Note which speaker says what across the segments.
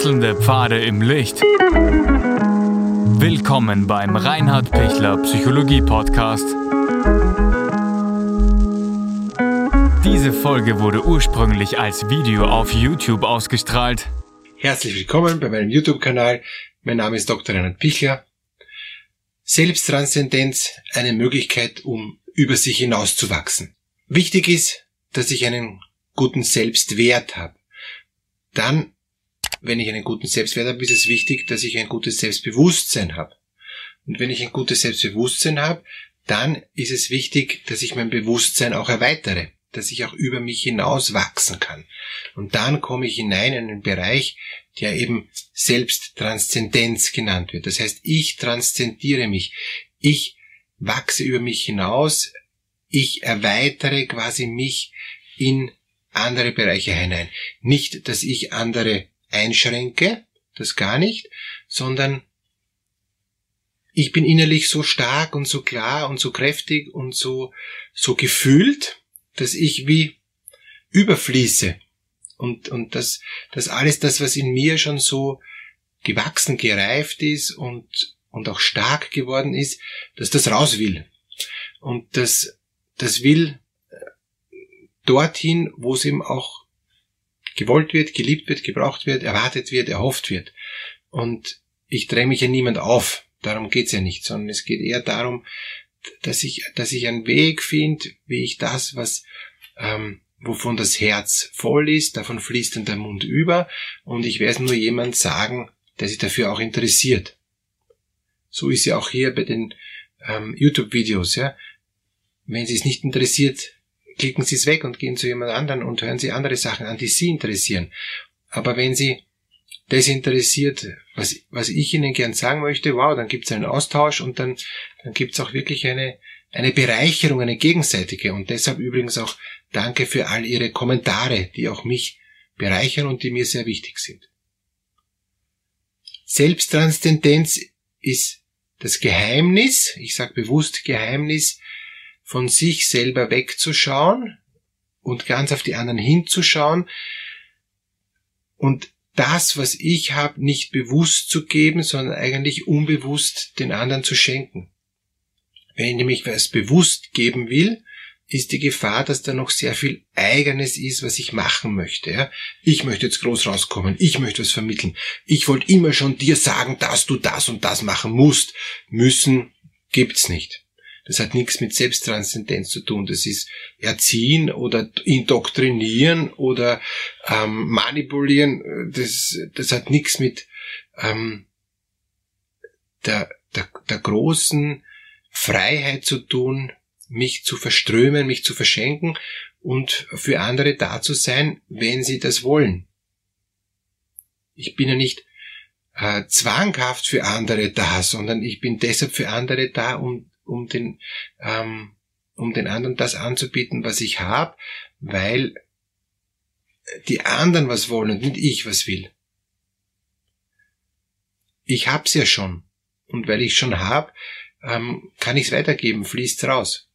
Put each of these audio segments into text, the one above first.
Speaker 1: Wechselnde Pfade im Licht. Willkommen beim Reinhard Pichler Psychologie Podcast. Diese Folge wurde ursprünglich als Video auf YouTube ausgestrahlt.
Speaker 2: Herzlich willkommen bei meinem YouTube-Kanal. Mein Name ist Dr. Reinhard Pichler. Selbsttranszendenz, eine Möglichkeit, um über sich hinauszuwachsen. Wichtig ist, dass ich einen guten Selbstwert habe. Dann, wenn ich einen guten Selbstwert habe, ist es wichtig, dass ich ein gutes Selbstbewusstsein habe. Und wenn ich ein gutes Selbstbewusstsein habe, dann ist es wichtig, dass ich mein Bewusstsein auch erweitere, dass ich auch über mich hinaus wachsen kann. Und dann komme ich hinein in einen Bereich, der eben Selbsttranszendenz genannt wird. Das heißt, ich transzendiere mich. Ich wachse über mich hinaus. Ich erweitere quasi mich in andere Bereiche hinein. Nicht, dass ich andere einschränke, das gar nicht, sondern ich bin innerlich so stark und so klar und so kräftig und so, so gefühlt, dass ich wie überfließe. Und, und das, das alles das, was in mir schon so gewachsen, gereift ist und, und auch stark geworden ist, dass das raus will. Und das, das will dorthin, wo es eben auch gewollt wird, geliebt wird, gebraucht wird, erwartet wird, erhofft wird. Und ich drehe mich ja niemand auf. Darum geht's ja nicht, sondern es geht eher darum, dass ich, dass ich einen Weg finde, wie ich das, was, ähm, wovon das Herz voll ist, davon fließt dann der Mund über und ich werde nur jemand sagen, der sich dafür auch interessiert. So ist ja auch hier bei den ähm, YouTube-Videos, ja. Wenn sie es nicht interessiert, klicken Sie es weg und gehen zu jemand anderen und hören Sie andere Sachen an, die Sie interessieren. Aber wenn Sie das interessiert, was, was ich Ihnen gern sagen möchte, wow, dann gibt es einen Austausch und dann, dann gibt es auch wirklich eine, eine Bereicherung, eine gegenseitige. Und deshalb übrigens auch danke für all Ihre Kommentare, die auch mich bereichern und die mir sehr wichtig sind. Selbsttranszendenz ist das Geheimnis, ich sage bewusst Geheimnis von sich selber wegzuschauen und ganz auf die anderen hinzuschauen und das, was ich habe, nicht bewusst zu geben, sondern eigentlich unbewusst den anderen zu schenken. Wenn ich nämlich was bewusst geben will, ist die Gefahr, dass da noch sehr viel Eigenes ist, was ich machen möchte. Ich möchte jetzt groß rauskommen, ich möchte was vermitteln. Ich wollte immer schon dir sagen, dass du das und das machen musst. Müssen gibt's nicht. Das hat nichts mit Selbsttranszendenz zu tun. Das ist Erziehen oder Indoktrinieren oder ähm, Manipulieren. Das, das hat nichts mit ähm, der, der, der großen Freiheit zu tun, mich zu verströmen, mich zu verschenken und für andere da zu sein, wenn sie das wollen. Ich bin ja nicht äh, zwanghaft für andere da, sondern ich bin deshalb für andere da, um um den, ähm, um den anderen das anzubieten, was ich habe, weil die anderen was wollen und nicht ich was will. Ich hab's ja schon. Und weil ich schon hab, ähm, kann ich's weitergeben, fließt's raus.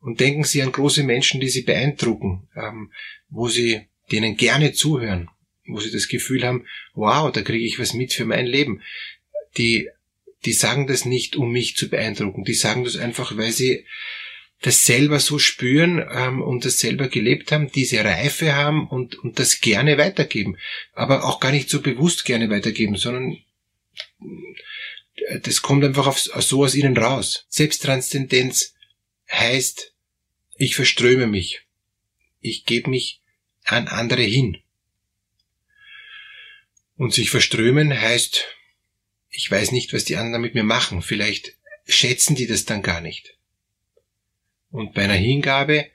Speaker 2: Und denken Sie an große Menschen, die Sie beeindrucken, ähm, wo Sie denen gerne zuhören, wo Sie das Gefühl haben, wow, da kriege ich was mit für mein Leben. Die die sagen das nicht, um mich zu beeindrucken. Die sagen das einfach, weil sie das selber so spüren ähm, und das selber gelebt haben, diese Reife haben und, und das gerne weitergeben. Aber auch gar nicht so bewusst gerne weitergeben, sondern äh, das kommt einfach auf, so aus ihnen raus. Selbsttranszendenz heißt, ich verströme mich. Ich gebe mich an andere hin. Und sich verströmen heißt, ich weiß nicht, was die anderen mit mir machen. Vielleicht schätzen die das dann gar nicht. Und bei einer Hingabe,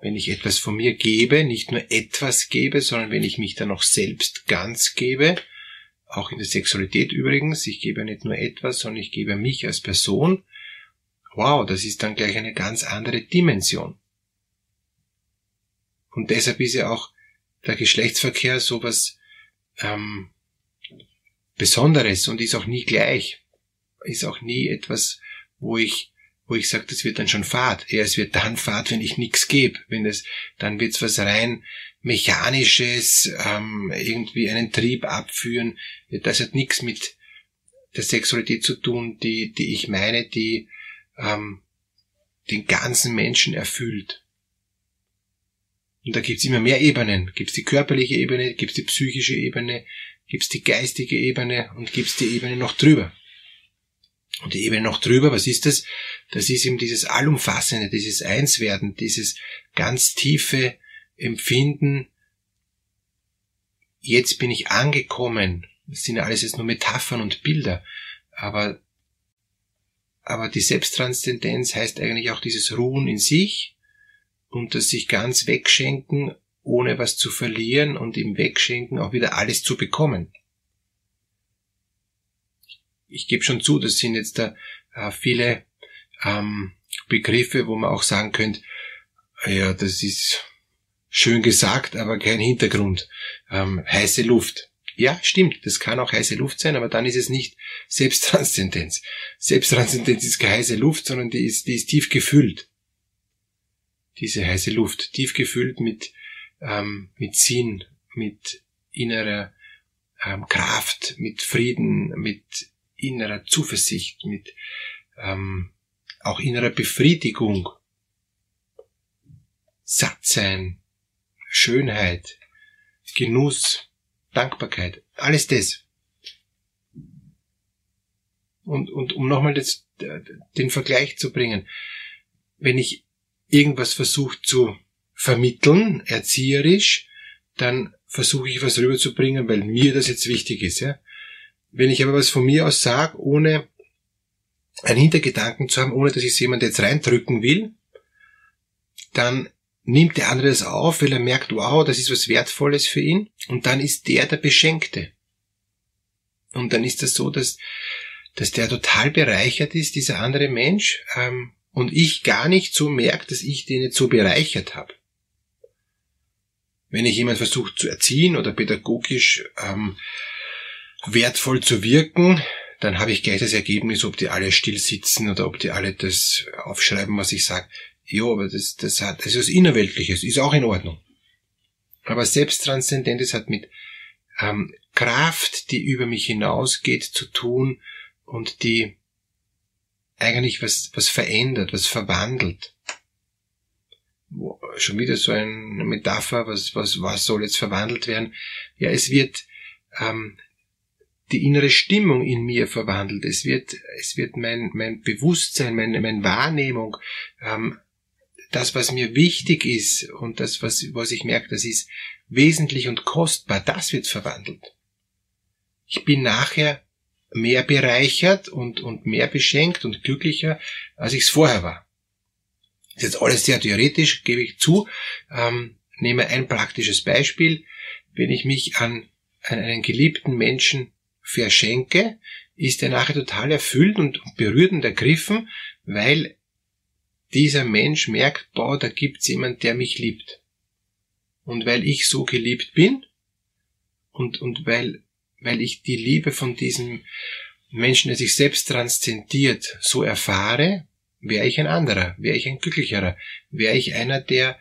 Speaker 2: wenn ich etwas von mir gebe, nicht nur etwas gebe, sondern wenn ich mich dann auch selbst ganz gebe, auch in der Sexualität übrigens, ich gebe nicht nur etwas, sondern ich gebe mich als Person, wow, das ist dann gleich eine ganz andere Dimension. Und deshalb ist ja auch der Geschlechtsverkehr sowas ähm, Besonderes und ist auch nie gleich. Ist auch nie etwas, wo ich, wo ich sage, das wird dann schon Fahrt. Eher es wird dann Fahrt, wenn ich nichts gebe. Wenn es, dann wird's was rein mechanisches, ähm, irgendwie einen Trieb abführen. Das hat nichts mit der Sexualität zu tun, die, die ich meine, die ähm, den ganzen Menschen erfüllt. Und da gibt's immer mehr Ebenen. Gibt's die körperliche Ebene, gibt's die psychische Ebene, gibt's die geistige Ebene und gibt's die Ebene noch drüber. Und die Ebene noch drüber, was ist das? Das ist eben dieses Allumfassende, dieses Einswerden, dieses ganz tiefe Empfinden. Jetzt bin ich angekommen. Das sind ja alles jetzt nur Metaphern und Bilder. Aber, aber die Selbsttranszendenz heißt eigentlich auch dieses Ruhen in sich und das sich ganz wegschenken, ohne was zu verlieren und im Wegschenken auch wieder alles zu bekommen ich gebe schon zu, das sind jetzt da äh, viele ähm, Begriffe, wo man auch sagen könnte, ja, das ist schön gesagt, aber kein Hintergrund. Ähm, heiße Luft. Ja, stimmt, das kann auch heiße Luft sein, aber dann ist es nicht Selbsttranszendenz. Selbsttranszendenz ist keine heiße Luft, sondern die ist, die ist tief gefüllt. Diese heiße Luft, tief gefüllt mit, ähm, mit Sinn, mit innerer ähm, Kraft, mit Frieden, mit innerer Zuversicht, mit ähm, auch innerer Befriedigung, Sattsein, Schönheit, Genuss, Dankbarkeit, alles das. Und, und um nochmal das, den Vergleich zu bringen, wenn ich irgendwas versuche zu vermitteln, erzieherisch, dann versuche ich was rüberzubringen, weil mir das jetzt wichtig ist. Ja? Wenn ich aber was von mir aus sage, ohne einen Hintergedanken zu haben, ohne dass ich es jemand jetzt reindrücken will, dann nimmt der andere das auf, weil er merkt, wow, das ist was Wertvolles für ihn, und dann ist der der Beschenkte. Und dann ist das so, dass, dass der total bereichert ist, dieser andere Mensch, ähm, und ich gar nicht so merke, dass ich den jetzt so bereichert habe. Wenn ich jemand versucht zu erziehen oder pädagogisch ähm, wertvoll zu wirken, dann habe ich gleich das Ergebnis, ob die alle still sitzen oder ob die alle das aufschreiben, was ich sage. Ja, aber das, das hat, das ist was Innerweltliches, ist auch in Ordnung. Aber Selbsttranszendentes hat mit ähm, Kraft, die über mich hinausgeht, zu tun und die eigentlich was, was verändert, was verwandelt. Schon wieder so eine Metapher, was, was, was soll jetzt verwandelt werden? Ja, es wird ähm, die innere Stimmung in mir verwandelt. Es wird, es wird mein, mein Bewusstsein, meine, meine Wahrnehmung, ähm, das, was mir wichtig ist und das, was, was ich merke, das ist wesentlich und kostbar, das wird verwandelt. Ich bin nachher mehr bereichert und, und mehr beschenkt und glücklicher, als ich es vorher war. Ist jetzt alles sehr theoretisch, gebe ich zu. Ähm, nehme ein praktisches Beispiel. Wenn ich mich an, an einen geliebten Menschen verschenke, ist er nachher total erfüllt und berührt und ergriffen, weil dieser Mensch merkt, boah, da gibt's jemand, der mich liebt. Und weil ich so geliebt bin und, und weil, weil ich die Liebe von diesem Menschen, der sich selbst transzendiert, so erfahre, wäre ich ein anderer, wäre ich ein glücklicherer, wäre ich einer, der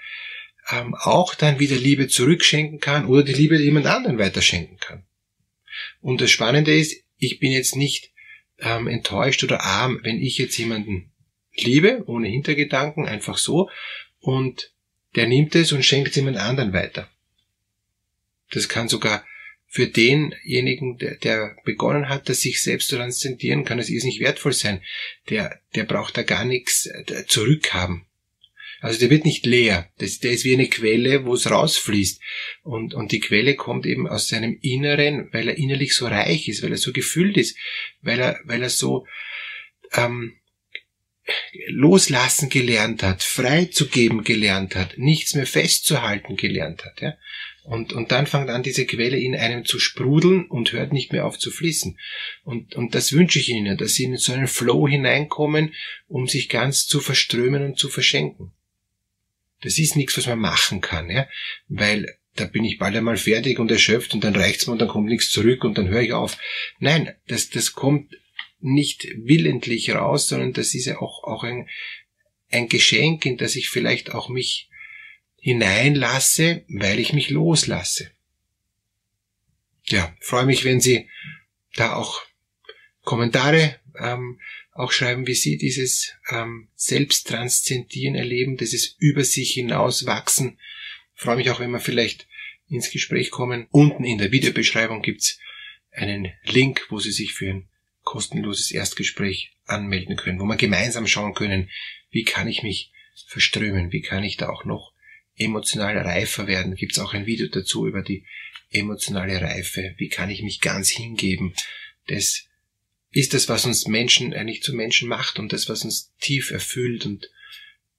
Speaker 2: ähm, auch dann wieder Liebe zurückschenken kann oder die Liebe jemand anderen weiterschenken kann. Und das Spannende ist, ich bin jetzt nicht ähm, enttäuscht oder arm, wenn ich jetzt jemanden liebe, ohne Hintergedanken, einfach so, und der nimmt es und schenkt es jemand anderen weiter. Das kann sogar für denjenigen, der, der begonnen hat, das sich selbst zu transzendieren, kann es nicht wertvoll sein. Der, der braucht da gar nichts äh, zurückhaben. Also der wird nicht leer. Das, der ist wie eine Quelle, wo es rausfließt. Und, und die Quelle kommt eben aus seinem Inneren, weil er innerlich so reich ist, weil er so gefüllt ist, weil er, weil er so ähm, loslassen gelernt hat, frei zu geben gelernt hat, nichts mehr festzuhalten gelernt hat. Ja? Und, und dann fängt an, diese Quelle in einem zu sprudeln und hört nicht mehr auf zu fließen. Und, und das wünsche ich Ihnen, dass Sie in so einen Flow hineinkommen, um sich ganz zu verströmen und zu verschenken. Das ist nichts, was man machen kann, ja, weil da bin ich bald einmal fertig und erschöpft und dann reicht's mir und dann kommt nichts zurück und dann höre ich auf. Nein, das, das kommt nicht willentlich raus, sondern das ist ja auch, auch ein, ein Geschenk, in das ich vielleicht auch mich hineinlasse, weil ich mich loslasse. Ja, freue mich, wenn Sie da auch Kommentare ähm, auch schreiben, wie Sie dieses ähm, Selbsttranszendieren erleben, dieses über sich hinauswachsen. Freue mich auch, wenn wir vielleicht ins Gespräch kommen. Unten in der Videobeschreibung gibt's einen Link, wo Sie sich für ein kostenloses Erstgespräch anmelden können, wo wir gemeinsam schauen können, wie kann ich mich verströmen, wie kann ich da auch noch emotional reifer werden. Gibt's auch ein Video dazu über die emotionale Reife, wie kann ich mich ganz hingeben. Das ist das, was uns Menschen eigentlich zu Menschen macht und das, was uns tief erfüllt und,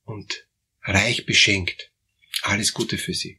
Speaker 2: und reich beschenkt. Alles Gute für Sie.